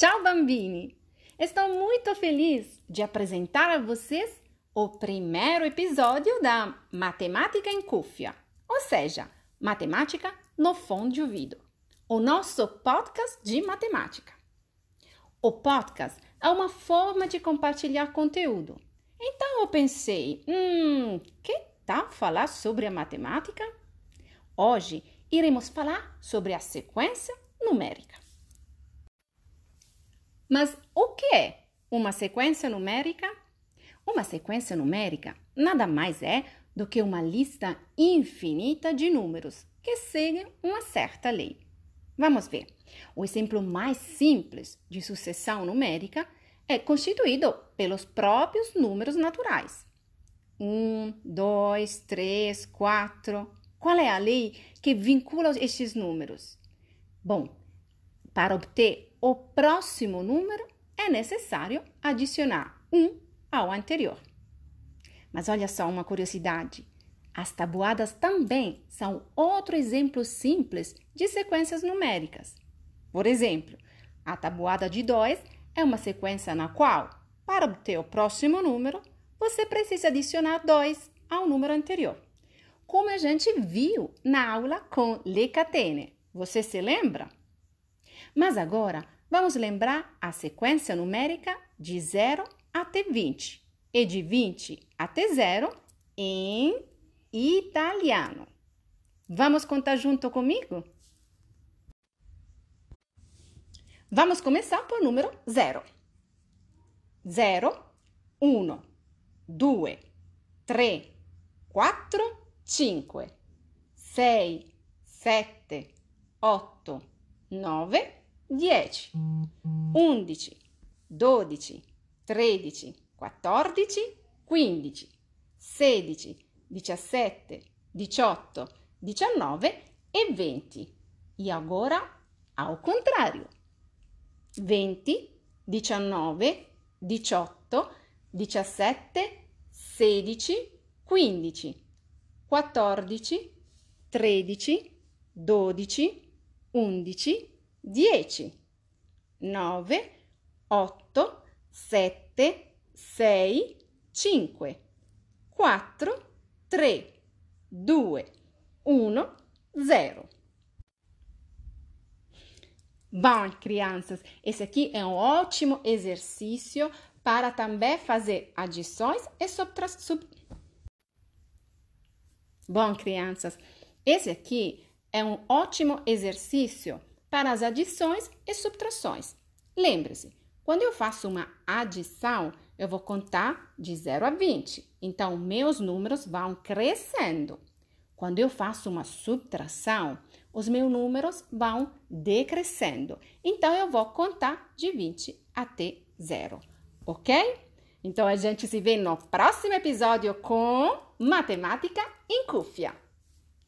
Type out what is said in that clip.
Ciao bambini! Estou muito feliz de apresentar a vocês o primeiro episódio da Matemática em Cúfia, ou seja, Matemática no fone de ouvido, o nosso podcast de matemática. O podcast é uma forma de compartilhar conteúdo. Então eu pensei, hum, que tal falar sobre a matemática? Hoje iremos falar sobre a sequência numérica. Mas o que é uma sequência numérica? Uma sequência numérica nada mais é do que uma lista infinita de números que seguem uma certa lei. Vamos ver. O exemplo mais simples de sucessão numérica é constituído pelos próprios números naturais. Um, dois, três, quatro. Qual é a lei que vincula estes números? Bom, para obter o próximo número, é necessário adicionar um ao anterior. Mas olha só uma curiosidade: as tabuadas também são outro exemplo simples de sequências numéricas. Por exemplo, a tabuada de 2 é uma sequência na qual, para obter o próximo número, você precisa adicionar 2 ao número anterior. Como a gente viu na aula com le catene. Você se lembra? Mas agora vamos lembrar a sequência numérica de 0 até 20 e de 20 até 0 em italiano. Vamos contar junto comigo? Vamos começar por número 0. 0, 1, 2, 3, 4, 5, 6, 7, 8, 9, 10, 11, 12, 13, 14, 15, 16, 17, 18, 19 e 20. E agora ao contrário. 20, 19, 18, 17, 16, 15, 14, 13, 12, 11, 10, 9, 8, 7, 6, 5, 4, 3, 2, 1, 0. Bom, crianças, esse aqui é um ótimo exercício para também fazer adições e subtrações. Bom, crianças, esse aqui é um ótimo exercício para as adições e subtrações. Lembre-se, quando eu faço uma adição, eu vou contar de 0 a 20. Então, meus números vão crescendo. Quando eu faço uma subtração, os meus números vão decrescendo. Então, eu vou contar de 20 até 0, ok? Então, a gente se vê no próximo episódio com Matemática em Cúfia.